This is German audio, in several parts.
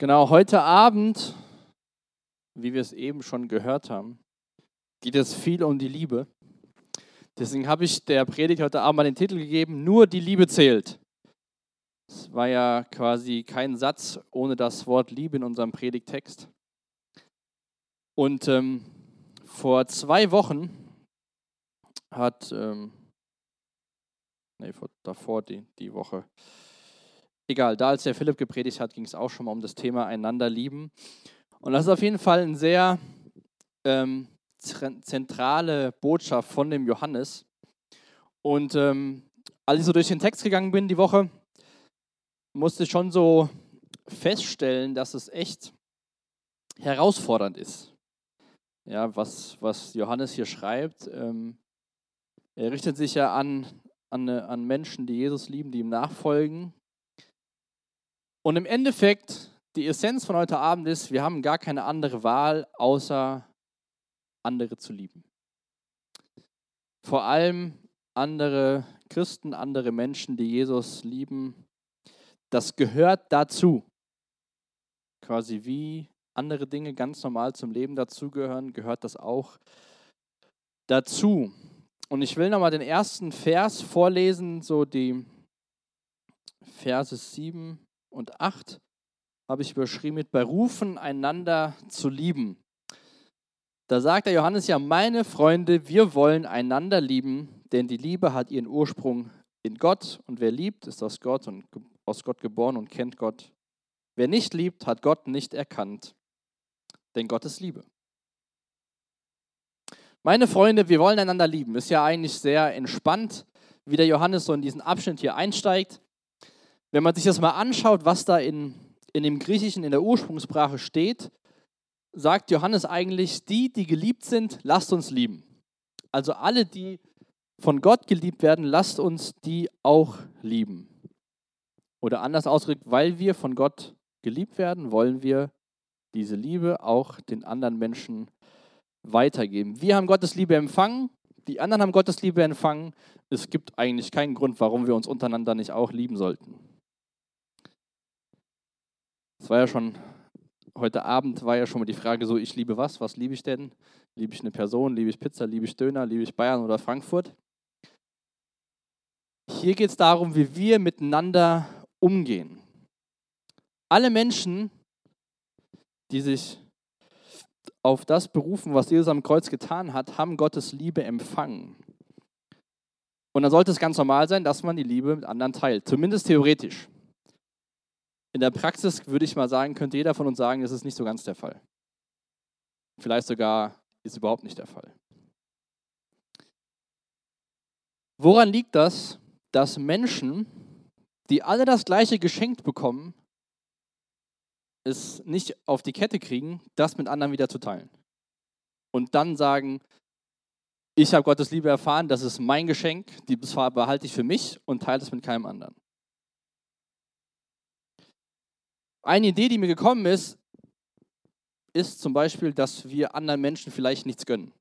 Genau, heute Abend, wie wir es eben schon gehört haben, geht es viel um die Liebe. Deswegen habe ich der Predigt heute Abend mal den Titel gegeben, nur die Liebe zählt. Es war ja quasi kein Satz ohne das Wort Liebe in unserem Predigtext. Und ähm, vor zwei Wochen hat, ähm, nee, vor, davor die, die Woche, egal, da als der Philipp gepredigt hat, ging es auch schon mal um das Thema einander lieben. Und das ist auf jeden Fall eine sehr ähm, zentrale Botschaft von dem Johannes. Und ähm, als ich so durch den Text gegangen bin die Woche, musste ich schon so feststellen, dass es echt herausfordernd ist. Ja, was, was Johannes hier schreibt, ähm, er richtet sich ja an, an, an Menschen, die Jesus lieben, die ihm nachfolgen. Und im Endeffekt, die Essenz von heute Abend ist, wir haben gar keine andere Wahl, außer andere zu lieben. Vor allem andere Christen, andere Menschen, die Jesus lieben. Das gehört dazu. Quasi wie andere Dinge ganz normal zum Leben dazugehören, gehört das auch dazu. Und ich will nochmal den ersten Vers vorlesen, so die Verse 7 und 8 habe ich überschrieben mit Berufen, einander zu lieben. Da sagt der Johannes ja, meine Freunde, wir wollen einander lieben, denn die Liebe hat ihren Ursprung in Gott und wer liebt, ist aus Gott und aus Gott geboren und kennt Gott. Wer nicht liebt, hat Gott nicht erkannt, denn Gott ist Liebe. Meine Freunde, wir wollen einander lieben. Ist ja eigentlich sehr entspannt, wie der Johannes so in diesen Abschnitt hier einsteigt. Wenn man sich das mal anschaut, was da in, in dem Griechischen, in der Ursprungssprache steht, sagt Johannes eigentlich, die, die geliebt sind, lasst uns lieben. Also alle, die von Gott geliebt werden, lasst uns die auch lieben. Oder anders ausgedrückt, weil wir von Gott geliebt werden, wollen wir diese Liebe auch den anderen Menschen weitergeben. Wir haben Gottes Liebe empfangen, die anderen haben Gottes Liebe empfangen. Es gibt eigentlich keinen Grund, warum wir uns untereinander nicht auch lieben sollten. Es war ja schon, heute Abend war ja schon mal die Frage so, ich liebe was? Was liebe ich denn? Liebe ich eine Person? Liebe ich Pizza? Liebe ich Döner? Liebe ich Bayern oder Frankfurt? Hier geht es darum, wie wir miteinander umgehen. Alle Menschen, die sich auf das berufen, was Jesus am Kreuz getan hat, haben Gottes Liebe empfangen. Und dann sollte es ganz normal sein, dass man die Liebe mit anderen teilt, zumindest theoretisch. In der Praxis würde ich mal sagen, könnte jeder von uns sagen, das ist nicht so ganz der Fall. Vielleicht sogar ist überhaupt nicht der Fall. Woran liegt das, dass Menschen, die alle das gleiche geschenkt bekommen, es nicht auf die Kette kriegen, das mit anderen wieder zu teilen? Und dann sagen, ich habe Gottes Liebe erfahren, das ist mein Geschenk, die behalte ich für mich und teile es mit keinem anderen. Eine Idee, die mir gekommen ist, ist zum Beispiel, dass wir anderen Menschen vielleicht nichts gönnen.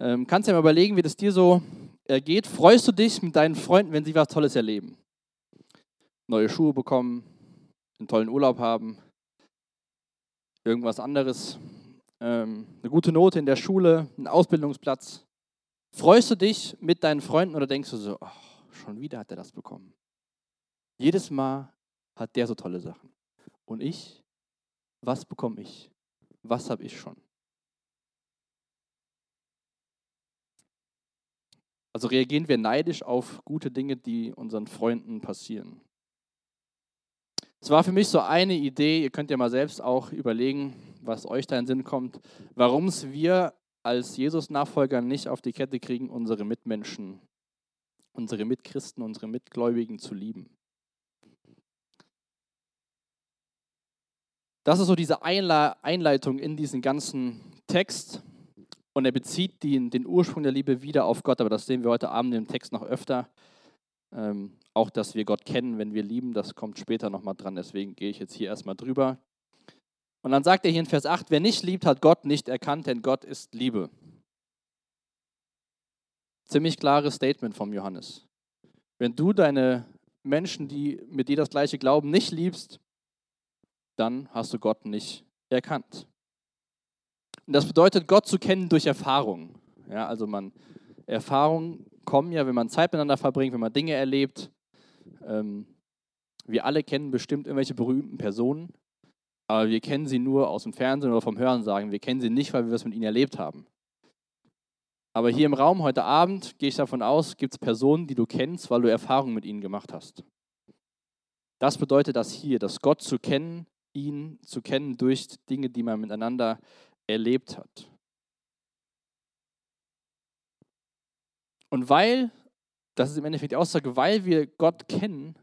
Ähm, kannst du dir mal überlegen, wie das dir so ergeht? Freust du dich mit deinen Freunden, wenn sie was Tolles erleben? Neue Schuhe bekommen, einen tollen Urlaub haben, irgendwas anderes, ähm, eine gute Note in der Schule, einen Ausbildungsplatz. Freust du dich mit deinen Freunden oder denkst du so, oh, schon wieder hat er das bekommen? Jedes Mal hat der so tolle Sachen. Und ich, was bekomme ich? Was habe ich schon? Also reagieren wir neidisch auf gute Dinge, die unseren Freunden passieren. Es war für mich so eine Idee, ihr könnt ja mal selbst auch überlegen, was euch da in den Sinn kommt, warum es wir als Jesus-Nachfolger nicht auf die Kette kriegen, unsere Mitmenschen, unsere Mitchristen, unsere Mitgläubigen zu lieben. Das ist so diese Einleitung in diesen ganzen Text. Und er bezieht den, den Ursprung der Liebe wieder auf Gott. Aber das sehen wir heute Abend im Text noch öfter. Ähm, auch, dass wir Gott kennen, wenn wir lieben, das kommt später nochmal dran. Deswegen gehe ich jetzt hier erstmal drüber. Und dann sagt er hier in Vers 8, wer nicht liebt, hat Gott nicht erkannt, denn Gott ist Liebe. Ziemlich klares Statement vom Johannes. Wenn du deine Menschen, die mit dir das gleiche glauben, nicht liebst, dann hast du Gott nicht erkannt. Das bedeutet, Gott zu kennen durch Erfahrung. Ja, also man, Erfahrungen kommen ja, wenn man Zeit miteinander verbringt, wenn man Dinge erlebt. Ähm, wir alle kennen bestimmt irgendwelche berühmten Personen, aber wir kennen sie nur aus dem Fernsehen oder vom Hören sagen. Wir kennen sie nicht, weil wir was mit ihnen erlebt haben. Aber hier im Raum heute Abend, gehe ich davon aus, gibt es Personen, die du kennst, weil du Erfahrungen mit ihnen gemacht hast. Das bedeutet das hier, dass Gott zu kennen, ihn zu kennen durch Dinge, die man miteinander erlebt hat. Und weil, das ist im Endeffekt die Aussage, weil wir Gott kennen,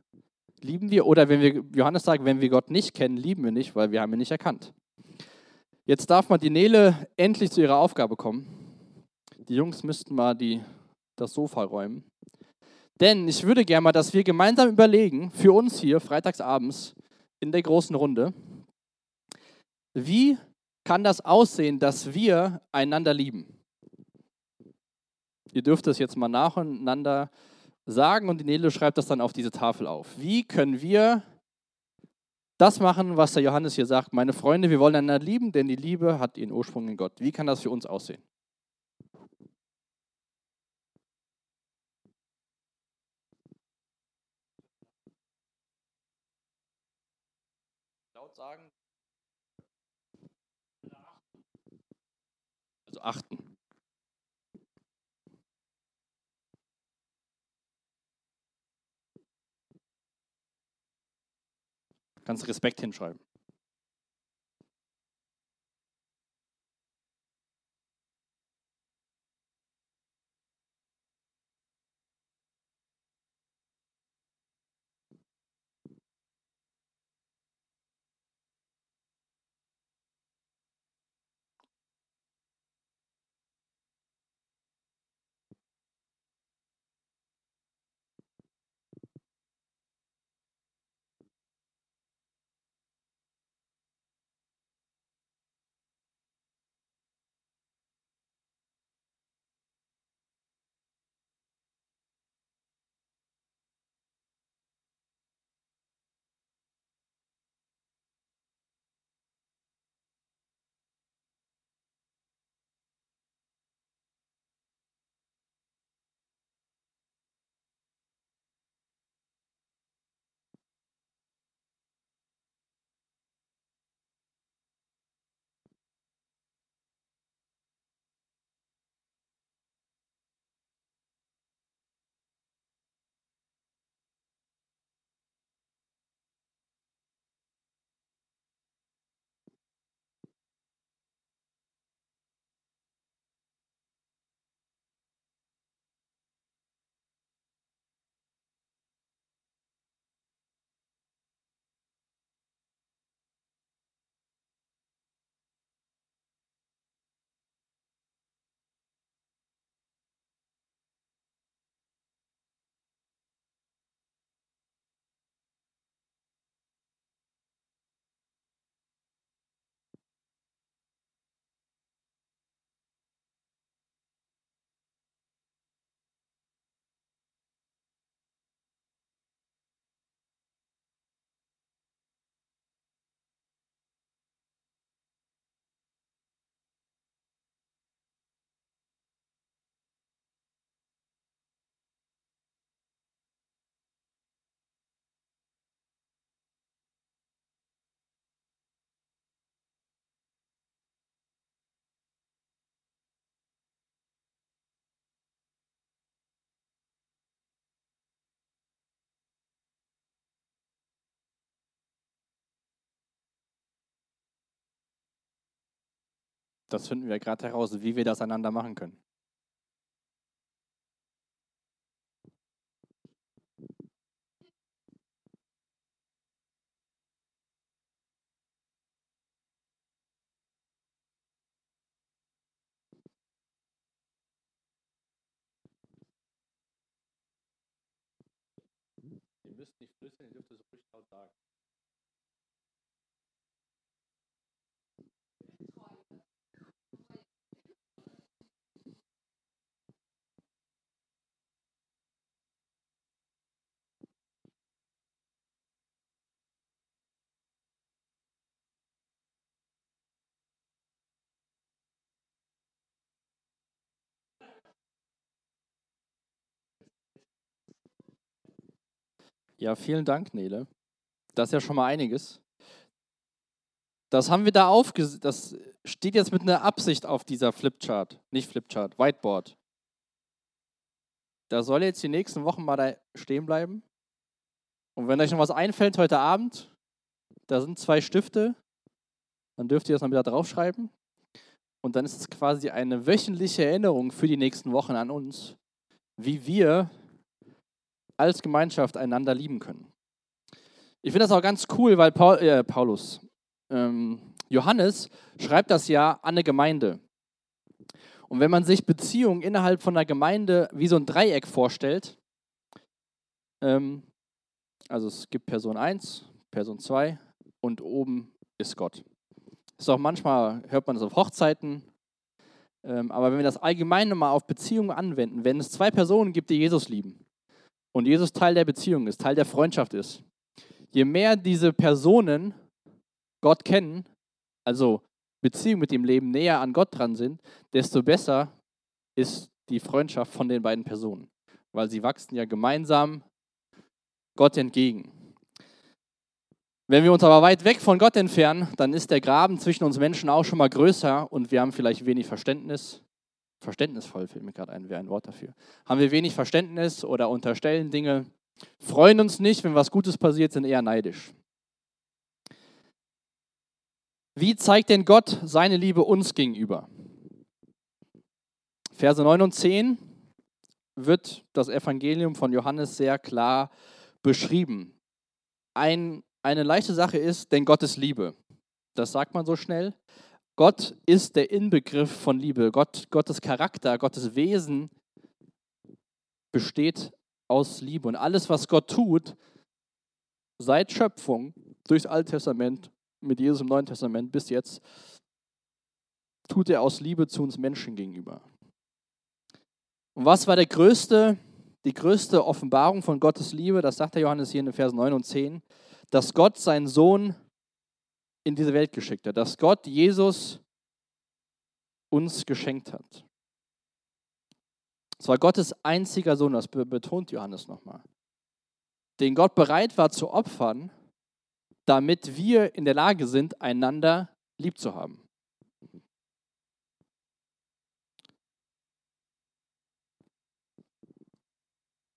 lieben wir, oder wenn wir, Johannes sagt, wenn wir Gott nicht kennen, lieben wir nicht, weil wir haben ihn nicht erkannt. Jetzt darf mal die Nele endlich zu ihrer Aufgabe kommen. Die Jungs müssten mal die, das Sofa räumen. Denn ich würde gerne mal, dass wir gemeinsam überlegen, für uns hier freitagsabends in der großen Runde, wie kann das aussehen, dass wir einander lieben? Ihr dürft es jetzt mal nacheinander sagen und die Nele schreibt das dann auf diese Tafel auf. Wie können wir das machen, was der Johannes hier sagt? Meine Freunde, wir wollen einander lieben, denn die Liebe hat ihren Ursprung in Gott. Wie kann das für uns aussehen? Laut sagen. Also achten. Kannst Respekt hinschreiben. Das finden wir gerade heraus, wie wir das einander machen können. Ihr müsst nicht flüstern, ihr dürft es ruhig laut sagen. Ja, vielen Dank, Nele. Das ist ja schon mal einiges. Das haben wir da aufgesetzt. Das steht jetzt mit einer Absicht auf dieser Flipchart. Nicht Flipchart, Whiteboard. Da soll jetzt die nächsten Wochen mal da stehen bleiben. Und wenn euch noch was einfällt heute Abend, da sind zwei Stifte, dann dürft ihr das mal wieder draufschreiben. Und dann ist es quasi eine wöchentliche Erinnerung für die nächsten Wochen an uns, wie wir als Gemeinschaft einander lieben können. Ich finde das auch ganz cool, weil Paul, äh, Paulus, ähm, Johannes schreibt das ja an eine Gemeinde. Und wenn man sich Beziehungen innerhalb von einer Gemeinde wie so ein Dreieck vorstellt, ähm, also es gibt Person 1, Person 2 und oben ist Gott. Ist auch manchmal, hört man das auf Hochzeiten, ähm, aber wenn wir das allgemein mal auf Beziehungen anwenden, wenn es zwei Personen gibt, die Jesus lieben und Jesus Teil der Beziehung ist, Teil der Freundschaft ist, je mehr diese Personen Gott kennen, also Beziehung mit dem Leben näher an Gott dran sind, desto besser ist die Freundschaft von den beiden Personen, weil sie wachsen ja gemeinsam Gott entgegen. Wenn wir uns aber weit weg von Gott entfernen, dann ist der Graben zwischen uns Menschen auch schon mal größer und wir haben vielleicht wenig Verständnis. Verständnisvoll fällt mir gerade ein, wäre ein Wort dafür. Haben wir wenig Verständnis oder unterstellen Dinge, freuen uns nicht, wenn was Gutes passiert, sind eher neidisch. Wie zeigt denn Gott seine Liebe uns gegenüber? Verse 9 und 10 wird das Evangelium von Johannes sehr klar beschrieben. Ein eine leichte Sache ist, denn Gott ist Liebe. Das sagt man so schnell. Gott ist der Inbegriff von Liebe. Gott, Gottes Charakter, Gottes Wesen besteht aus Liebe. Und alles, was Gott tut, seit Schöpfung, durchs Alte Testament, mit Jesus im Neuen Testament bis jetzt, tut er aus Liebe zu uns Menschen gegenüber. Und was war der größte, die größte Offenbarung von Gottes Liebe? Das sagt der Johannes hier in den Versen 9 und 10 dass Gott seinen Sohn in diese Welt geschickt hat, dass Gott Jesus uns geschenkt hat. Es war Gottes einziger Sohn, das betont Johannes nochmal, den Gott bereit war zu opfern, damit wir in der Lage sind, einander lieb zu haben.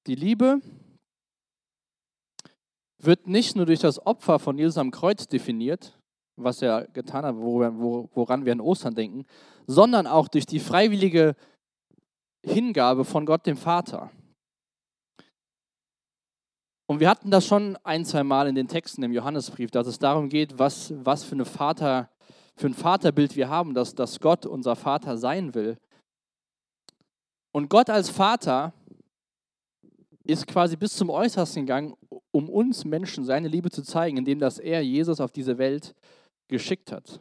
Die Liebe wird nicht nur durch das Opfer von Jesus am Kreuz definiert, was er getan hat, woran wir an Ostern denken, sondern auch durch die freiwillige Hingabe von Gott dem Vater. Und wir hatten das schon ein, zwei Mal in den Texten im Johannesbrief, dass es darum geht, was, was für, eine Vater, für ein Vaterbild wir haben, dass, dass Gott unser Vater sein will. Und Gott als Vater ist quasi bis zum Äußersten gegangen, um uns Menschen seine Liebe zu zeigen, indem dass er Jesus auf diese Welt geschickt hat.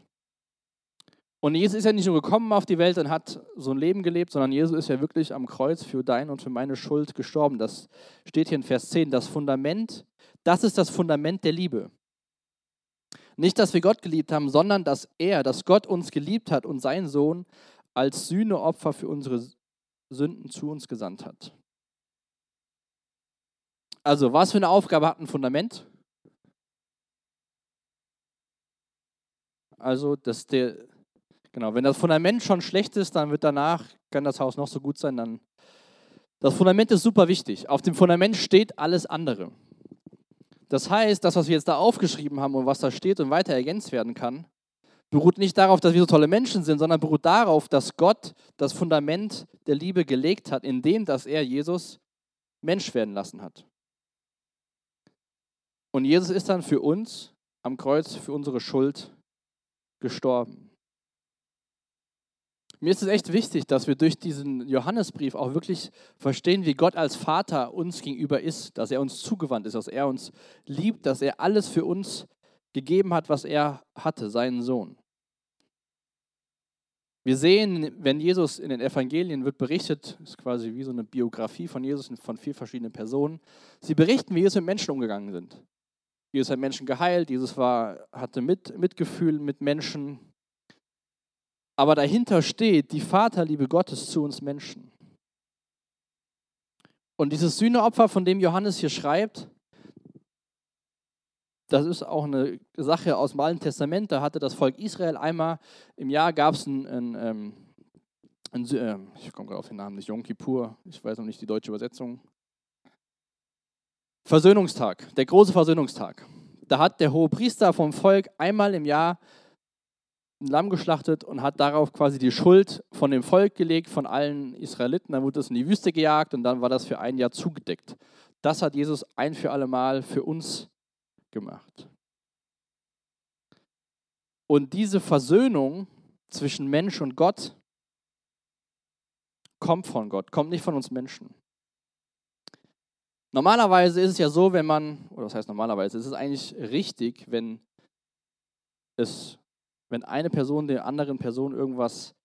Und Jesus ist ja nicht nur gekommen auf die Welt und hat so ein Leben gelebt, sondern Jesus ist ja wirklich am Kreuz für dein und für meine Schuld gestorben. Das steht hier in Vers 10. Das Fundament, das ist das Fundament der Liebe. Nicht, dass wir Gott geliebt haben, sondern dass er, dass Gott uns geliebt hat und seinen Sohn als Sühneopfer für unsere Sünden zu uns gesandt hat. Also, was für eine Aufgabe hat ein Fundament? Also, dass der, genau, wenn das Fundament schon schlecht ist, dann wird danach, kann das Haus noch so gut sein, dann. Das Fundament ist super wichtig. Auf dem Fundament steht alles andere. Das heißt, das, was wir jetzt da aufgeschrieben haben und was da steht und weiter ergänzt werden kann, beruht nicht darauf, dass wir so tolle Menschen sind, sondern beruht darauf, dass Gott das Fundament der Liebe gelegt hat, indem dass er Jesus Mensch werden lassen hat. Und Jesus ist dann für uns am Kreuz, für unsere Schuld gestorben. Mir ist es echt wichtig, dass wir durch diesen Johannesbrief auch wirklich verstehen, wie Gott als Vater uns gegenüber ist, dass er uns zugewandt ist, dass er uns liebt, dass er alles für uns gegeben hat, was er hatte, seinen Sohn. Wir sehen, wenn Jesus in den Evangelien wird berichtet, ist quasi wie so eine Biografie von Jesus von vier verschiedenen Personen. Sie berichten, wie Jesus mit Menschen umgegangen sind. Jesus hat Menschen geheilt, Jesus war, hatte mit, Mitgefühl mit Menschen. Aber dahinter steht die Vaterliebe Gottes zu uns Menschen. Und dieses Sühneopfer, von dem Johannes hier schreibt, das ist auch eine Sache aus dem Alten Testament. Da hatte das Volk Israel einmal im Jahr gab es ein, ein, ähm, ein, ein, ich komme gerade auf den Namen nicht, Yom Kippur, ich weiß noch nicht die deutsche Übersetzung. Versöhnungstag, der große Versöhnungstag. Da hat der hohe Priester vom Volk einmal im Jahr ein Lamm geschlachtet und hat darauf quasi die Schuld von dem Volk gelegt, von allen Israeliten. Dann wurde es in die Wüste gejagt und dann war das für ein Jahr zugedeckt. Das hat Jesus ein für alle Mal für uns gemacht. Und diese Versöhnung zwischen Mensch und Gott kommt von Gott, kommt nicht von uns Menschen. Normalerweise ist es ja so, wenn man, oder was heißt normalerweise, es ist eigentlich richtig, wenn es, wenn eine Person der anderen Person irgendwas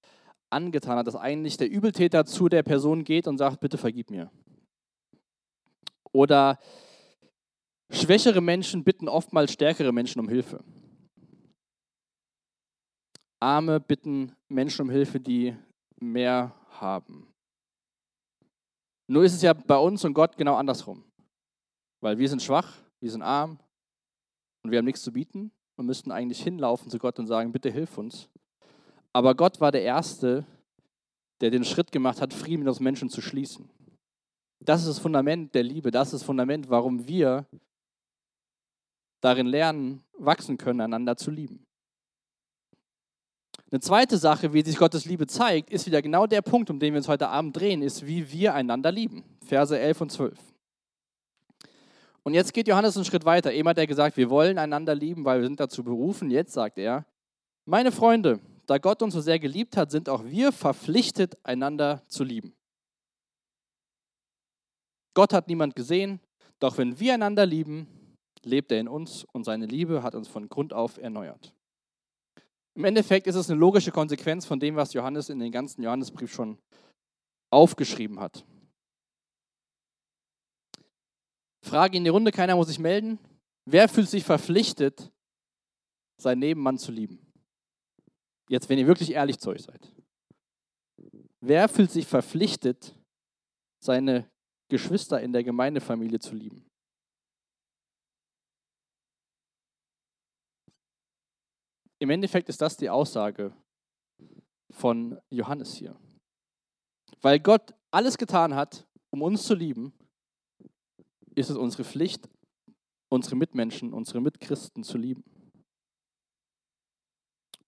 angetan hat, dass eigentlich der Übeltäter zu der Person geht und sagt, bitte vergib mir. Oder schwächere Menschen bitten oftmals stärkere Menschen um Hilfe. Arme bitten Menschen um Hilfe, die mehr haben. Nur ist es ja bei uns und Gott genau andersrum. Weil wir sind schwach, wir sind arm und wir haben nichts zu bieten und müssten eigentlich hinlaufen zu Gott und sagen, bitte hilf uns. Aber Gott war der Erste, der den Schritt gemacht hat, Frieden mit uns Menschen zu schließen. Das ist das Fundament der Liebe, das ist das Fundament, warum wir darin lernen, wachsen können, einander zu lieben. Eine zweite Sache, wie sich Gottes Liebe zeigt, ist wieder genau der Punkt, um den wir uns heute Abend drehen, ist, wie wir einander lieben. Verse 11 und 12. Und jetzt geht Johannes einen Schritt weiter. Eben hat er gesagt, wir wollen einander lieben, weil wir sind dazu berufen. Jetzt sagt er, meine Freunde, da Gott uns so sehr geliebt hat, sind auch wir verpflichtet, einander zu lieben. Gott hat niemand gesehen, doch wenn wir einander lieben, lebt er in uns und seine Liebe hat uns von Grund auf erneuert. Im Endeffekt ist es eine logische Konsequenz von dem, was Johannes in den ganzen Johannesbrief schon aufgeschrieben hat. Frage in die Runde, keiner muss sich melden. Wer fühlt sich verpflichtet, seinen Nebenmann zu lieben? Jetzt, wenn ihr wirklich ehrlich zu euch seid. Wer fühlt sich verpflichtet, seine Geschwister in der Gemeindefamilie zu lieben? Im Endeffekt ist das die Aussage von Johannes hier. Weil Gott alles getan hat, um uns zu lieben, ist es unsere Pflicht, unsere Mitmenschen, unsere Mitchristen zu lieben.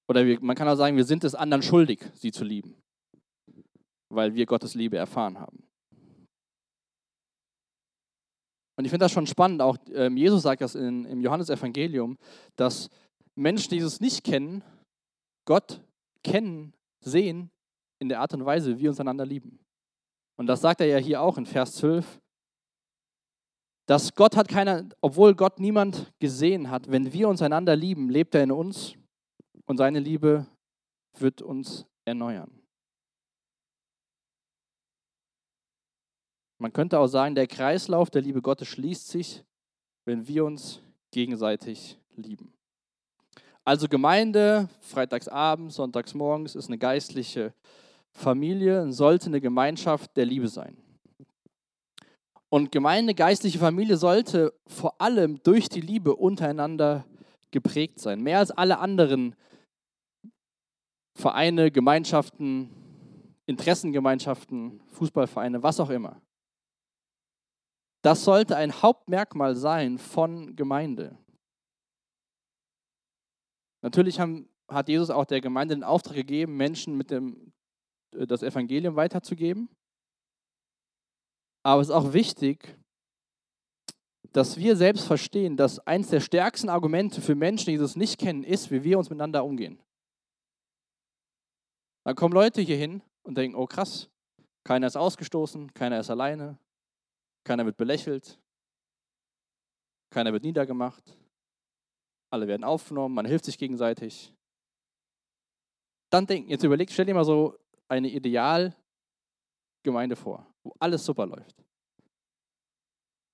Oder wir, man kann auch sagen, wir sind es anderen schuldig, sie zu lieben, weil wir Gottes Liebe erfahren haben. Und ich finde das schon spannend, auch ähm, Jesus sagt das in, im Johannesevangelium, dass Menschen, die Jesus nicht kennen, Gott kennen, sehen in der Art und Weise, wie wir uns einander lieben. Und das sagt er ja hier auch in Vers 12, dass Gott hat keiner, obwohl Gott niemand gesehen hat, wenn wir uns einander lieben, lebt er in uns und seine Liebe wird uns erneuern. Man könnte auch sagen, der Kreislauf der Liebe Gottes schließt sich, wenn wir uns gegenseitig lieben. Also Gemeinde, freitagsabends, sonntagsmorgens ist eine geistliche Familie, sollte eine Gemeinschaft der Liebe sein. Und Gemeinde, geistliche Familie sollte vor allem durch die Liebe untereinander geprägt sein. Mehr als alle anderen Vereine, Gemeinschaften, Interessengemeinschaften, Fußballvereine, was auch immer. Das sollte ein Hauptmerkmal sein von Gemeinde. Natürlich haben, hat Jesus auch der Gemeinde den Auftrag gegeben, Menschen mit dem, äh, das Evangelium weiterzugeben. Aber es ist auch wichtig, dass wir selbst verstehen, dass eines der stärksten Argumente für Menschen, die Jesus nicht kennen, ist, wie wir uns miteinander umgehen. Dann kommen Leute hier hin und denken, oh krass, keiner ist ausgestoßen, keiner ist alleine, keiner wird belächelt, keiner wird niedergemacht, alle werden aufgenommen, man hilft sich gegenseitig. Dann denken, jetzt überlegt, stell dir mal so eine Idealgemeinde vor, wo alles super läuft.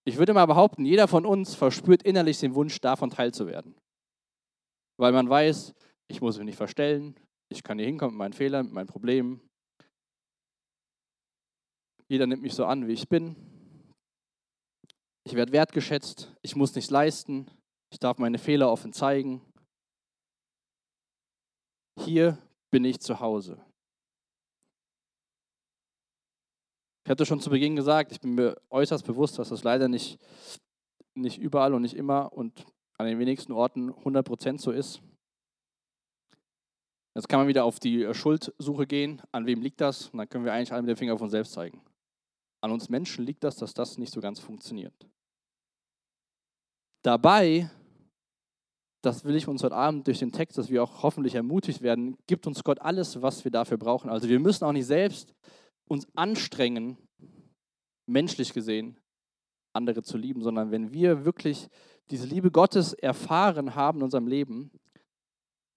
Ich würde mal behaupten, jeder von uns verspürt innerlich den Wunsch, davon teilzuwerden. Weil man weiß, ich muss mich nicht verstellen, ich kann hier hinkommen mit meinen Fehlern, mit meinen Problemen. Jeder nimmt mich so an, wie ich bin. Ich werde wertgeschätzt, ich muss nichts leisten, Ich darf meine Fehler offen zeigen. Hier bin ich zu Hause. Ich hatte schon zu Beginn gesagt, ich bin mir äußerst bewusst, dass das leider nicht, nicht überall und nicht immer und an den wenigsten Orten 100% so ist. Jetzt kann man wieder auf die Schuldsuche gehen. An wem liegt das? Und dann können wir eigentlich alle mit dem Finger uns selbst zeigen. An uns Menschen liegt das, dass das nicht so ganz funktioniert. Dabei, das will ich uns heute Abend durch den Text, dass wir auch hoffentlich ermutigt werden, gibt uns Gott alles, was wir dafür brauchen. Also wir müssen auch nicht selbst uns anstrengen, menschlich gesehen, andere zu lieben, sondern wenn wir wirklich diese Liebe Gottes erfahren haben in unserem Leben,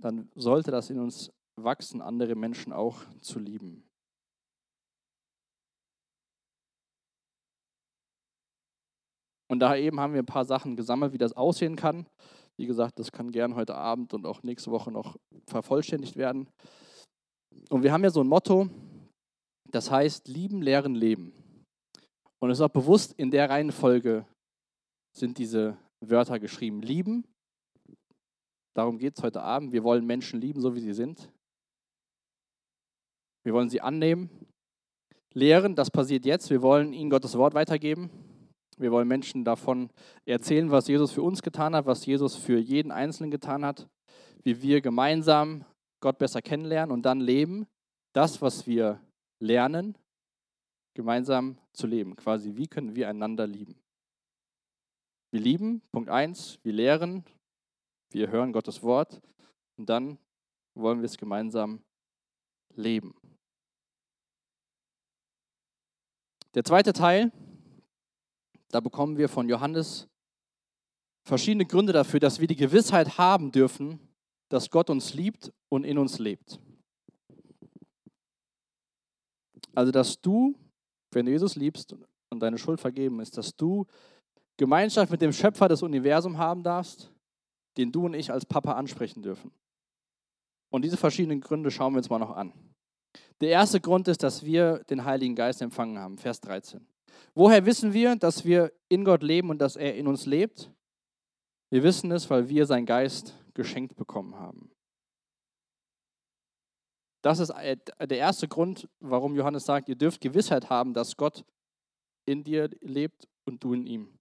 dann sollte das in uns wachsen, andere Menschen auch zu lieben. Und da eben haben wir ein paar Sachen gesammelt, wie das aussehen kann. Wie gesagt, das kann gern heute Abend und auch nächste Woche noch vervollständigt werden. Und wir haben ja so ein Motto, das heißt lieben, lehren, leben. Und es ist auch bewusst, in der Reihenfolge sind diese Wörter geschrieben. Lieben, darum geht es heute Abend. Wir wollen Menschen lieben, so wie sie sind. Wir wollen sie annehmen. Lehren, das passiert jetzt. Wir wollen ihnen Gottes Wort weitergeben. Wir wollen Menschen davon erzählen, was Jesus für uns getan hat, was Jesus für jeden Einzelnen getan hat, wie wir gemeinsam Gott besser kennenlernen und dann leben. Das, was wir lernen, gemeinsam zu leben. Quasi, wie können wir einander lieben? Wir lieben, Punkt 1, wir lehren, wir hören Gottes Wort und dann wollen wir es gemeinsam leben. Der zweite Teil, da bekommen wir von Johannes verschiedene Gründe dafür, dass wir die Gewissheit haben dürfen, dass Gott uns liebt und in uns lebt. Also, dass du, wenn du Jesus liebst und deine Schuld vergeben ist, dass du Gemeinschaft mit dem Schöpfer des Universums haben darfst, den du und ich als Papa ansprechen dürfen. Und diese verschiedenen Gründe schauen wir uns mal noch an. Der erste Grund ist, dass wir den Heiligen Geist empfangen haben, Vers 13. Woher wissen wir, dass wir in Gott leben und dass er in uns lebt? Wir wissen es, weil wir seinen Geist geschenkt bekommen haben. Das ist äh, der erste Grund, warum Johannes sagt, ihr dürft Gewissheit haben, dass Gott in dir lebt und du in ihm.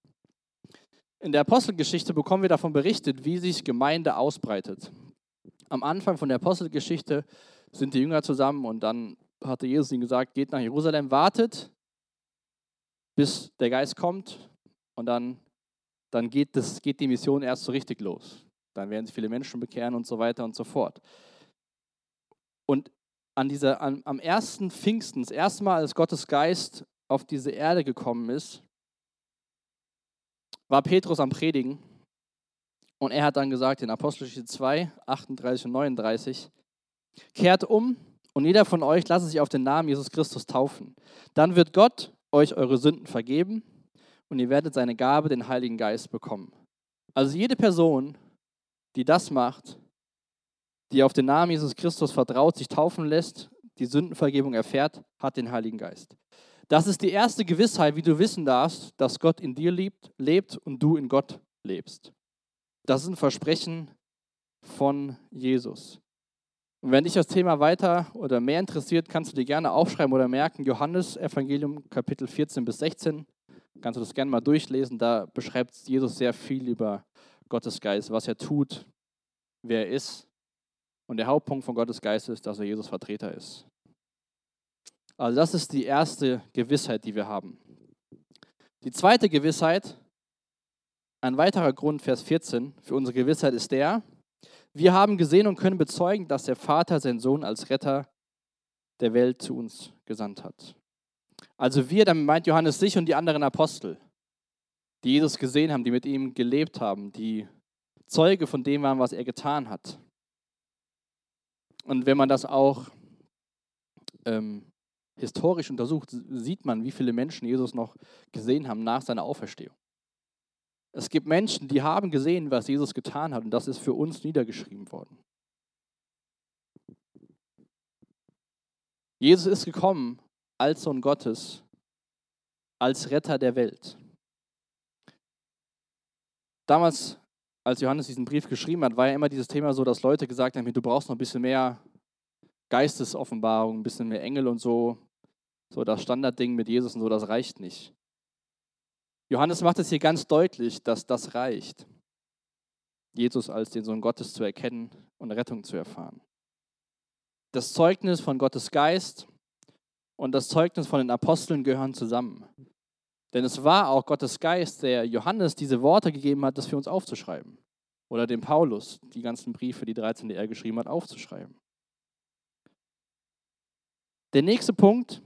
In der Apostelgeschichte bekommen wir davon berichtet, wie sich Gemeinde ausbreitet. Am Anfang von der Apostelgeschichte sind die Jünger zusammen und dann hatte Jesus ihnen gesagt, geht nach Jerusalem, wartet, bis der Geist kommt und dann, dann geht, das, geht die Mission erst so richtig los. Dann werden sich viele Menschen bekehren und so weiter und so fort. Und an dieser, an, am ersten Pfingsten, das erste Mal, als Gottes Geist auf diese Erde gekommen ist, war Petrus am Predigen und er hat dann gesagt in Apostelgeschichte 2, 38 und 39, kehrt um und jeder von euch lasse sich auf den Namen Jesus Christus taufen. Dann wird Gott euch eure Sünden vergeben und ihr werdet seine Gabe, den Heiligen Geist, bekommen. Also jede Person, die das macht, die auf den Namen Jesus Christus vertraut, sich taufen lässt, die Sündenvergebung erfährt, hat den Heiligen Geist. Das ist die erste Gewissheit, wie du wissen darfst, dass Gott in dir lebt, lebt und du in Gott lebst. Das ist ein Versprechen von Jesus. Und wenn dich das Thema weiter oder mehr interessiert, kannst du dir gerne aufschreiben oder merken, Johannes Evangelium Kapitel 14 bis 16. Kannst du das gerne mal durchlesen. Da beschreibt Jesus sehr viel über Gottes Geist, was er tut, wer er ist und der Hauptpunkt von Gottes Geist ist, dass er Jesus Vertreter ist. Also das ist die erste Gewissheit, die wir haben. Die zweite Gewissheit, ein weiterer Grund, Vers 14, für unsere Gewissheit ist der, wir haben gesehen und können bezeugen, dass der Vater seinen Sohn als Retter der Welt zu uns gesandt hat. Also wir, damit meint Johannes sich und die anderen Apostel, die Jesus gesehen haben, die mit ihm gelebt haben, die Zeuge von dem waren, was er getan hat. Und wenn man das auch ähm, historisch untersucht, sieht man, wie viele Menschen Jesus noch gesehen haben nach seiner Auferstehung. Es gibt Menschen, die haben gesehen, was Jesus getan hat, und das ist für uns niedergeschrieben worden. Jesus ist gekommen als Sohn Gottes, als Retter der Welt. Damals als Johannes diesen Brief geschrieben hat, war ja immer dieses Thema so, dass Leute gesagt haben, du brauchst noch ein bisschen mehr Geistesoffenbarung, ein bisschen mehr Engel und so. So das Standardding mit Jesus und so, das reicht nicht. Johannes macht es hier ganz deutlich, dass das reicht, Jesus als den Sohn Gottes zu erkennen und Rettung zu erfahren. Das Zeugnis von Gottes Geist und das Zeugnis von den Aposteln gehören zusammen. Denn es war auch Gottes Geist, der Johannes diese Worte gegeben hat, das für uns aufzuschreiben. Oder dem Paulus, die ganzen Briefe, die 13, die er geschrieben hat, aufzuschreiben. Der nächste Punkt,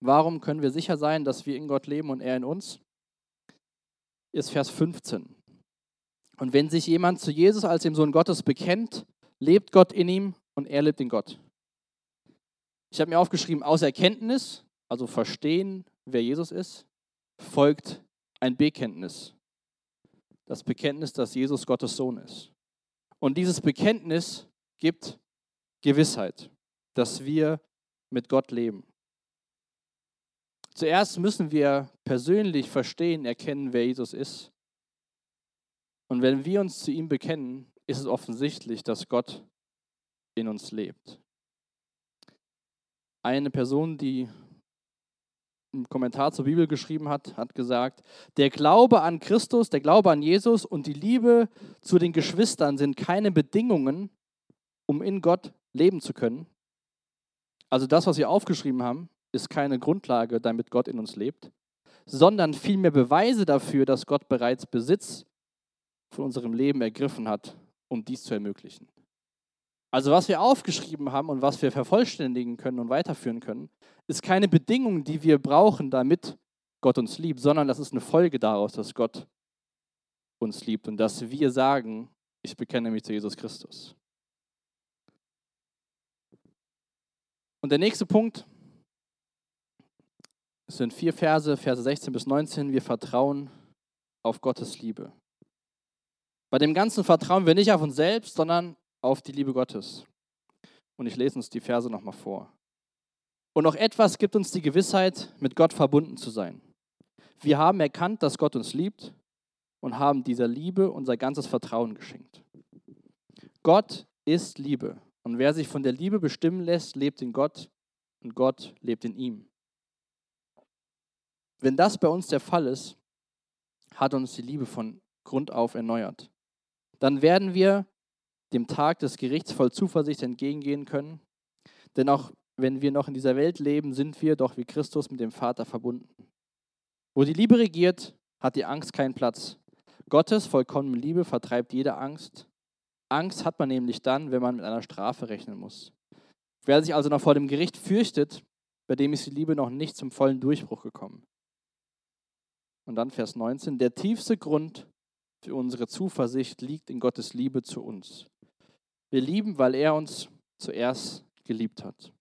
warum können wir sicher sein, dass wir in Gott leben und er in uns, ist Vers 15. Und wenn sich jemand zu Jesus als dem Sohn Gottes bekennt, lebt Gott in ihm und er lebt in Gott. Ich habe mir aufgeschrieben, aus Erkenntnis, also verstehen, wer Jesus ist, folgt ein Bekenntnis. Das Bekenntnis, dass Jesus Gottes Sohn ist. Und dieses Bekenntnis gibt Gewissheit, dass wir mit Gott leben. Zuerst müssen wir persönlich verstehen, erkennen, wer Jesus ist. Und wenn wir uns zu ihm bekennen, ist es offensichtlich, dass Gott in uns lebt. Eine Person, die einen Kommentar zur Bibel geschrieben hat, hat gesagt, der Glaube an Christus, der Glaube an Jesus und die Liebe zu den Geschwistern sind keine Bedingungen, um in Gott leben zu können. Also das, was wir aufgeschrieben haben, ist keine Grundlage, damit Gott in uns lebt, sondern vielmehr Beweise dafür, dass Gott bereits Besitz von unserem Leben ergriffen hat, um dies zu ermöglichen. Also was wir aufgeschrieben haben und was wir vervollständigen können und weiterführen können, ist keine Bedingung, die wir brauchen, damit Gott uns liebt, sondern das ist eine Folge daraus, dass Gott uns liebt und dass wir sagen, ich bekenne mich zu Jesus Christus. Und der nächste Punkt, es sind vier Verse, Verse 16 bis 19, wir vertrauen auf Gottes Liebe. Bei dem Ganzen vertrauen wir nicht auf uns selbst, sondern auf die Liebe Gottes. Und ich lese uns die Verse nochmal vor. Und noch etwas gibt uns die Gewissheit, mit Gott verbunden zu sein. Wir haben erkannt, dass Gott uns liebt und haben dieser Liebe unser ganzes Vertrauen geschenkt. Gott ist Liebe. Und wer sich von der Liebe bestimmen lässt, lebt in Gott und Gott lebt in ihm. Wenn das bei uns der Fall ist, hat uns die Liebe von Grund auf erneuert. Dann werden wir dem Tag des Gerichts voll Zuversicht entgegengehen können. Denn auch wenn wir noch in dieser Welt leben, sind wir doch wie Christus mit dem Vater verbunden. Wo die Liebe regiert, hat die Angst keinen Platz. Gottes vollkommene Liebe vertreibt jede Angst. Angst hat man nämlich dann, wenn man mit einer Strafe rechnen muss. Wer sich also noch vor dem Gericht fürchtet, bei dem ist die Liebe noch nicht zum vollen Durchbruch gekommen. Und dann Vers 19, der tiefste Grund für unsere Zuversicht liegt in Gottes Liebe zu uns. Wir lieben, weil er uns zuerst geliebt hat.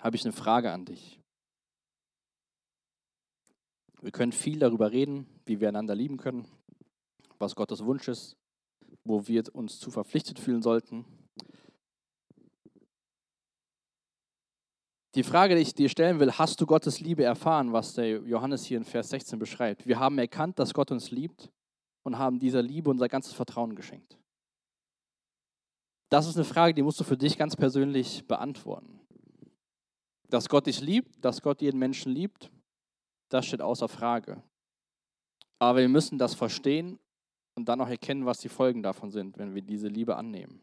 Habe ich eine Frage an dich. Wir können viel darüber reden, wie wir einander lieben können, was Gottes Wunsch ist, wo wir uns zu verpflichtet fühlen sollten. Die Frage, die ich dir stellen will, hast du Gottes Liebe erfahren, was der Johannes hier in Vers 16 beschreibt? Wir haben erkannt, dass Gott uns liebt und haben dieser Liebe unser ganzes Vertrauen geschenkt. Das ist eine Frage, die musst du für dich ganz persönlich beantworten. Dass Gott dich liebt, dass Gott jeden Menschen liebt, das steht außer Frage. Aber wir müssen das verstehen und dann auch erkennen, was die Folgen davon sind, wenn wir diese Liebe annehmen.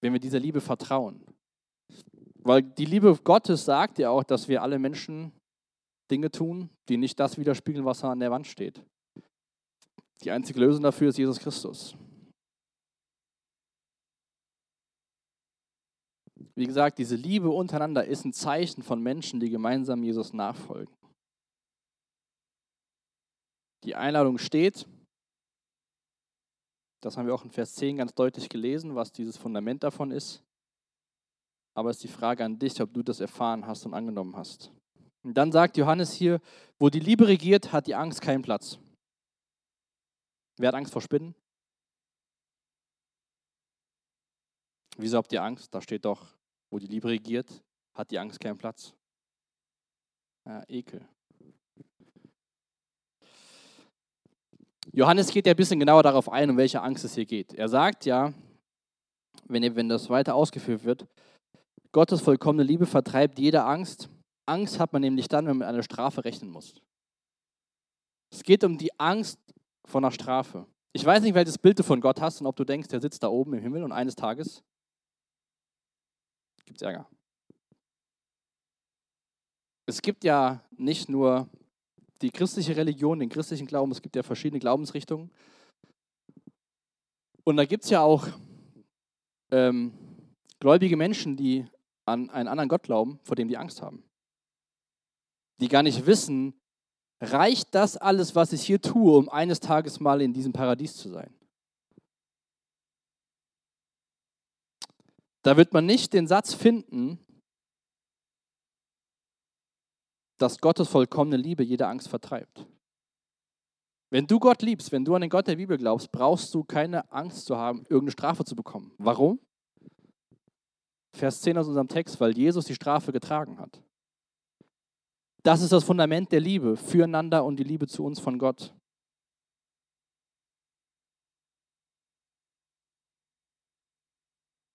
Wenn wir dieser Liebe vertrauen. Weil die Liebe Gottes sagt ja auch, dass wir alle Menschen Dinge tun, die nicht das widerspiegeln, was an der Wand steht. Die einzige Lösung dafür ist Jesus Christus. Wie gesagt, diese Liebe untereinander ist ein Zeichen von Menschen, die gemeinsam Jesus nachfolgen. Die Einladung steht, das haben wir auch in Vers 10 ganz deutlich gelesen, was dieses Fundament davon ist. Aber es ist die Frage an dich, ob du das erfahren hast und angenommen hast. Und dann sagt Johannes hier, wo die Liebe regiert, hat die Angst keinen Platz. Wer hat Angst vor Spinnen? Wieso habt ihr Angst? Da steht doch, wo die Liebe regiert, hat die Angst keinen Platz. Ja, Ekel. Johannes geht ja ein bisschen genauer darauf ein, um welche Angst es hier geht. Er sagt ja, wenn, wenn das weiter ausgeführt wird, Gottes vollkommene Liebe vertreibt jede Angst. Angst hat man nämlich dann, wenn man mit einer Strafe rechnen muss. Es geht um die Angst vor einer Strafe. Ich weiß nicht, welches Bild du von Gott hast und ob du denkst, der sitzt da oben im Himmel und eines Tages gibt es Ärger. Es gibt ja nicht nur die christliche Religion, den christlichen Glauben, es gibt ja verschiedene Glaubensrichtungen. Und da gibt es ja auch ähm, gläubige Menschen, die an einen anderen Gott glauben, vor dem die Angst haben. Die gar nicht wissen, reicht das alles, was ich hier tue, um eines Tages mal in diesem Paradies zu sein? Da wird man nicht den Satz finden, dass Gottes vollkommene Liebe jede Angst vertreibt. Wenn du Gott liebst, wenn du an den Gott der Bibel glaubst, brauchst du keine Angst zu haben, irgendeine Strafe zu bekommen. Warum? Vers 10 aus unserem Text, weil Jesus die Strafe getragen hat. Das ist das Fundament der Liebe füreinander und die Liebe zu uns von Gott.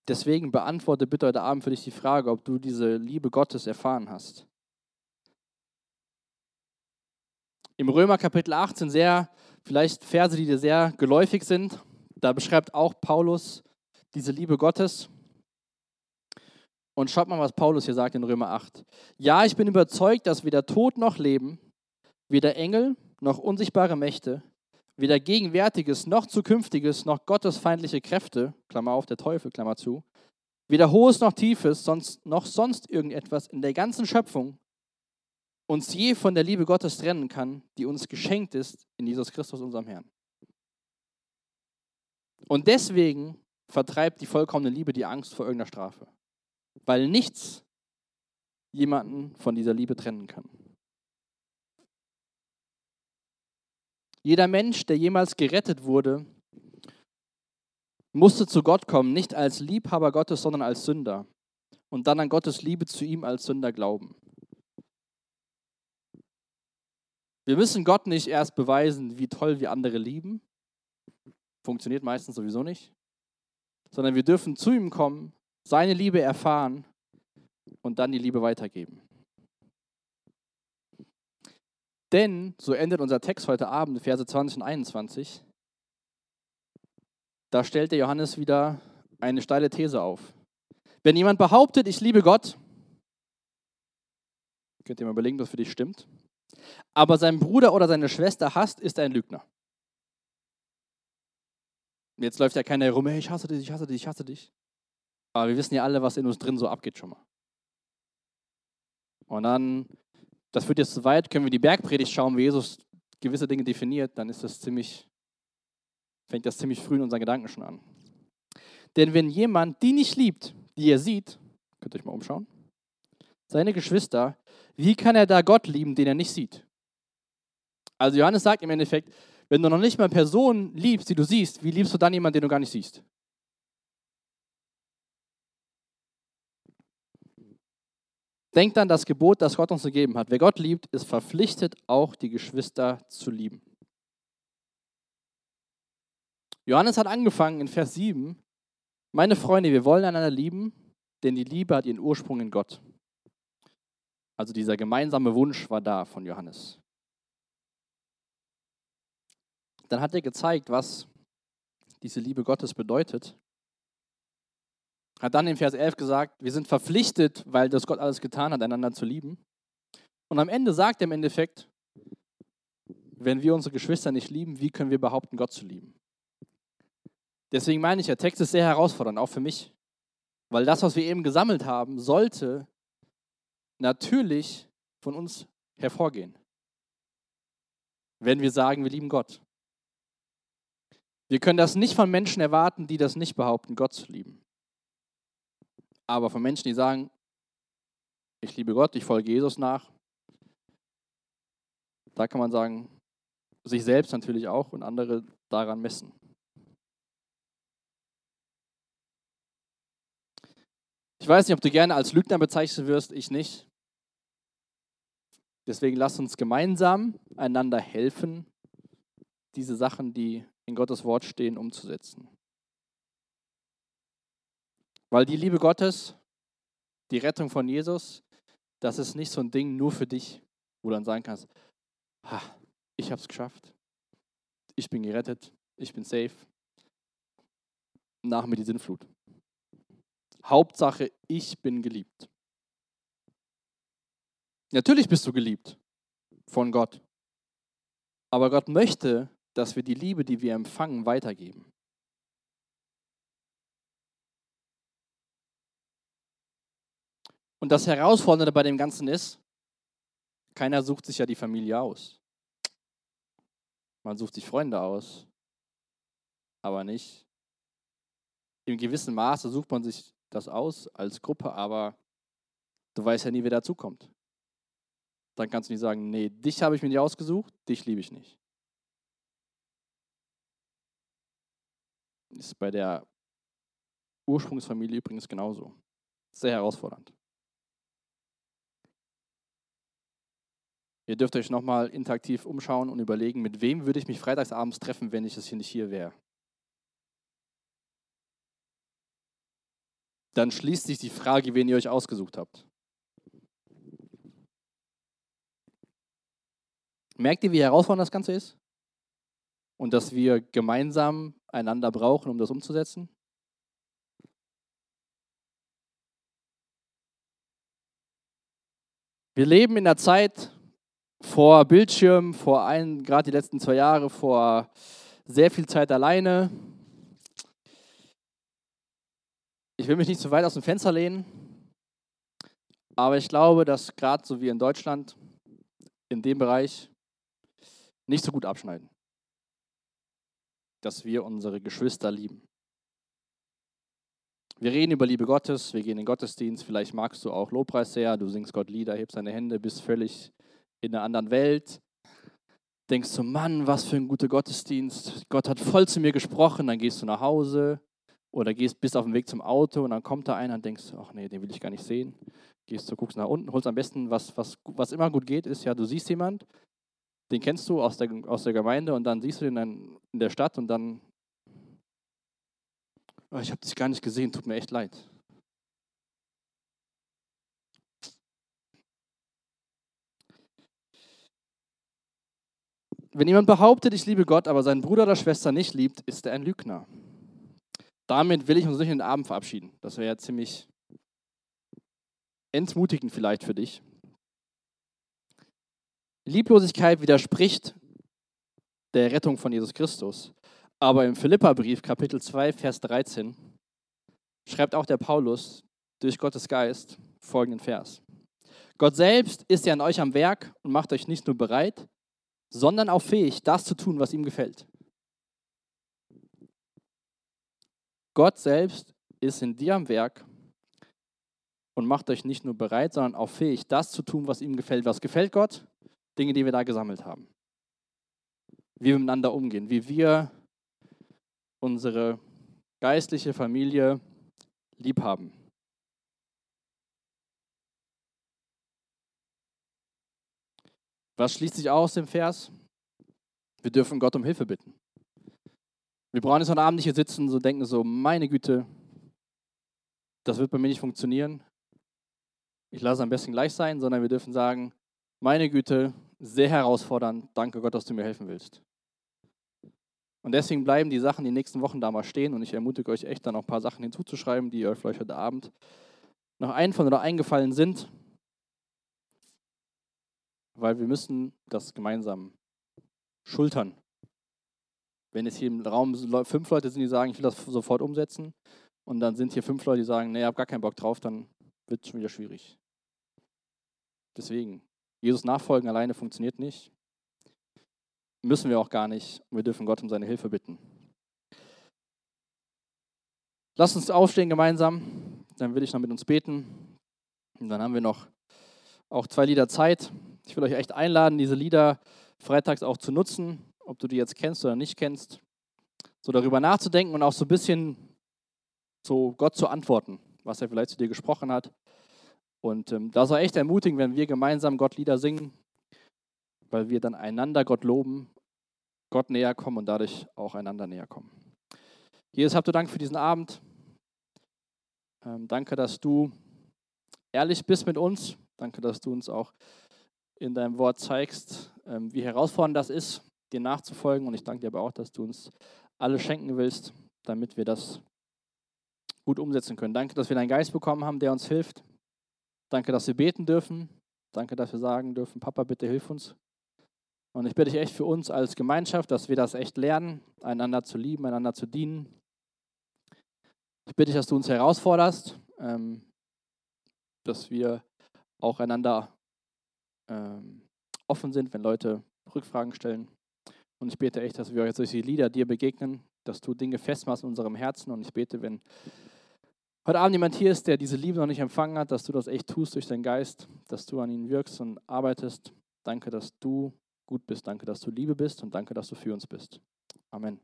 Deswegen beantworte bitte heute Abend für dich die Frage, ob du diese Liebe Gottes erfahren hast. Im Römer Kapitel 18 sehr, vielleicht Verse, die dir sehr geläufig sind, da beschreibt auch Paulus diese Liebe Gottes. Und schaut mal, was Paulus hier sagt in Römer 8. Ja, ich bin überzeugt, dass weder Tod noch Leben, weder Engel noch unsichtbare Mächte, weder Gegenwärtiges noch Zukünftiges noch gottesfeindliche Kräfte, Klammer auf, der Teufel, Klammer zu, weder Hohes noch Tiefes, sonst, noch sonst irgendetwas in der ganzen Schöpfung uns je von der Liebe Gottes trennen kann, die uns geschenkt ist in Jesus Christus, unserem Herrn. Und deswegen vertreibt die vollkommene Liebe die Angst vor irgendeiner Strafe weil nichts jemanden von dieser Liebe trennen kann. Jeder Mensch, der jemals gerettet wurde, musste zu Gott kommen, nicht als Liebhaber Gottes, sondern als Sünder. Und dann an Gottes Liebe zu ihm als Sünder glauben. Wir müssen Gott nicht erst beweisen, wie toll wir andere lieben. Funktioniert meistens sowieso nicht. Sondern wir dürfen zu ihm kommen seine Liebe erfahren und dann die Liebe weitergeben. Denn, so endet unser Text heute Abend, Verse 20 und 21, da stellt der Johannes wieder eine steile These auf. Wenn jemand behauptet, ich liebe Gott, könnt ihr mal überlegen, was für dich stimmt, aber seinen Bruder oder seine Schwester hasst, ist er ein Lügner. Jetzt läuft ja keiner herum, hey, ich hasse dich, ich hasse dich, ich hasse dich. Aber wir wissen ja alle, was in uns drin so abgeht schon mal. Und dann, das führt jetzt zu weit, können wir die Bergpredigt schauen, wie Jesus gewisse Dinge definiert, dann ist das ziemlich, fängt das ziemlich früh in unseren Gedanken schon an. Denn wenn jemand die nicht liebt, die ihr sieht, könnt ihr euch mal umschauen, seine Geschwister, wie kann er da Gott lieben, den er nicht sieht? Also Johannes sagt im Endeffekt, wenn du noch nicht mal Personen liebst, die du siehst, wie liebst du dann jemanden, den du gar nicht siehst? Denkt an das Gebot, das Gott uns gegeben hat. Wer Gott liebt, ist verpflichtet, auch die Geschwister zu lieben. Johannes hat angefangen in Vers 7. Meine Freunde, wir wollen einander lieben, denn die Liebe hat ihren Ursprung in Gott. Also dieser gemeinsame Wunsch war da von Johannes. Dann hat er gezeigt, was diese Liebe Gottes bedeutet hat dann in Vers 11 gesagt, wir sind verpflichtet, weil das Gott alles getan hat, einander zu lieben. Und am Ende sagt er im Endeffekt, wenn wir unsere Geschwister nicht lieben, wie können wir behaupten, Gott zu lieben? Deswegen meine ich, der Text ist sehr herausfordernd, auch für mich. Weil das, was wir eben gesammelt haben, sollte natürlich von uns hervorgehen. Wenn wir sagen, wir lieben Gott. Wir können das nicht von Menschen erwarten, die das nicht behaupten, Gott zu lieben. Aber von Menschen, die sagen, ich liebe Gott, ich folge Jesus nach, da kann man sagen, sich selbst natürlich auch und andere daran messen. Ich weiß nicht, ob du gerne als Lügner bezeichnet wirst, ich nicht. Deswegen lass uns gemeinsam einander helfen, diese Sachen, die in Gottes Wort stehen, umzusetzen. Weil die Liebe Gottes, die Rettung von Jesus, das ist nicht so ein Ding nur für dich, wo du dann sagen kannst, ha, ich habe es geschafft, ich bin gerettet, ich bin safe, nach mir die Sinnflut. Hauptsache, ich bin geliebt. Natürlich bist du geliebt von Gott. Aber Gott möchte, dass wir die Liebe, die wir empfangen, weitergeben. Und das Herausfordernde bei dem Ganzen ist, keiner sucht sich ja die Familie aus. Man sucht sich Freunde aus, aber nicht. Im gewissen Maße sucht man sich das aus als Gruppe, aber du weißt ja nie, wer dazukommt dann kannst du nicht sagen, nee, dich habe ich mir nicht ausgesucht, dich liebe ich nicht. Ist bei der Ursprungsfamilie übrigens genauso. Sehr herausfordernd. Ihr dürft euch nochmal interaktiv umschauen und überlegen, mit wem würde ich mich freitagsabends treffen, wenn ich es hier nicht hier wäre. Dann schließt sich die Frage, wen ihr euch ausgesucht habt. Merkt ihr, wie herausfordernd das Ganze ist? Und dass wir gemeinsam einander brauchen, um das umzusetzen? Wir leben in der Zeit vor Bildschirmen, vor ein, gerade die letzten zwei Jahre, vor sehr viel Zeit alleine. Ich will mich nicht zu weit aus dem Fenster lehnen, aber ich glaube, dass gerade so wie in Deutschland in dem Bereich nicht so gut abschneiden. Dass wir unsere Geschwister lieben. Wir reden über Liebe Gottes, wir gehen in den Gottesdienst, vielleicht magst du auch Lobpreis sehr, du singst Gott Lieder, hebst deine Hände, bist völlig in einer anderen Welt. Denkst du, Mann, was für ein guter Gottesdienst. Gott hat voll zu mir gesprochen, dann gehst du nach Hause oder gehst bis auf den Weg zum Auto und dann kommt da einer und denkst, ach nee, den will ich gar nicht sehen. Gehst du, guckst nach unten, holst am besten, was, was, was immer gut geht, ist ja, du siehst jemand, den kennst du aus der, aus der Gemeinde und dann siehst du den dann in der Stadt und dann, oh, ich habe dich gar nicht gesehen, tut mir echt leid. Wenn jemand behauptet, ich liebe Gott, aber seinen Bruder oder Schwester nicht liebt, ist er ein Lügner. Damit will ich uns nicht in den Abend verabschieden. Das wäre ja ziemlich entmutigend vielleicht für dich. Lieblosigkeit widerspricht der Rettung von Jesus Christus. Aber im Philipperbrief, Kapitel 2, Vers 13, schreibt auch der Paulus durch Gottes Geist folgenden Vers. Gott selbst ist ja an euch am Werk und macht euch nicht nur bereit, sondern auch fähig, das zu tun, was ihm gefällt. Gott selbst ist in dir am Werk und macht euch nicht nur bereit, sondern auch fähig, das zu tun, was ihm gefällt. Was gefällt Gott? Dinge, die wir da gesammelt haben. Wie wir miteinander umgehen, wie wir unsere geistliche Familie lieb haben. Was schließt sich aus dem Vers? Wir dürfen Gott um Hilfe bitten. Wir brauchen jetzt heute Abend nicht hier sitzen und so denken so, meine Güte, das wird bei mir nicht funktionieren. Ich lasse es am besten gleich sein, sondern wir dürfen sagen, meine Güte, sehr herausfordernd. Danke Gott, dass du mir helfen willst. Und deswegen bleiben die Sachen die nächsten Wochen da mal stehen und ich ermutige euch echt dann noch ein paar Sachen hinzuzuschreiben, die euch vielleicht heute Abend noch einfallen oder eingefallen sind, weil wir müssen das gemeinsam schultern. Wenn es hier im Raum fünf Leute sind, die sagen, ich will das sofort umsetzen, und dann sind hier fünf Leute, die sagen, nee, ich habe gar keinen Bock drauf, dann wird es schon wieder schwierig. Deswegen, Jesus nachfolgen alleine funktioniert nicht. Müssen wir auch gar nicht. Wir dürfen Gott um seine Hilfe bitten. Lasst uns aufstehen gemeinsam. Dann will ich noch mit uns beten. Und dann haben wir noch auch zwei Lieder Zeit. Ich will euch echt einladen, diese Lieder freitags auch zu nutzen, ob du die jetzt kennst oder nicht kennst. So darüber nachzudenken und auch so ein bisschen so Gott zu antworten, was er vielleicht zu dir gesprochen hat. Und ähm, da soll echt ermutigen, wenn wir gemeinsam Gott Lieder singen, weil wir dann einander Gott loben Gott näher kommen und dadurch auch einander näher kommen. Jesus, habt du Dank für diesen Abend. Ähm, danke, dass du ehrlich bist mit uns. Danke, dass du uns auch in deinem Wort zeigst, ähm, wie herausfordernd das ist, dir nachzufolgen. Und ich danke dir aber auch, dass du uns alle schenken willst, damit wir das gut umsetzen können. Danke, dass wir deinen Geist bekommen haben, der uns hilft. Danke, dass wir beten dürfen. Danke, dass wir sagen dürfen, Papa, bitte hilf uns. Und ich bitte dich echt für uns als Gemeinschaft, dass wir das echt lernen, einander zu lieben, einander zu dienen. Ich bitte dich, dass du uns herausforderst, ähm, dass wir auch einander ähm, offen sind, wenn Leute Rückfragen stellen. Und ich bete echt, dass wir jetzt durch die Lieder dir begegnen, dass du Dinge festmachst in unserem Herzen. Und ich bete, wenn heute Abend jemand hier ist, der diese Liebe noch nicht empfangen hat, dass du das echt tust durch deinen Geist, dass du an ihnen wirkst und arbeitest. Danke, dass du gut bist. Danke, dass du Liebe bist und danke, dass du für uns bist. Amen.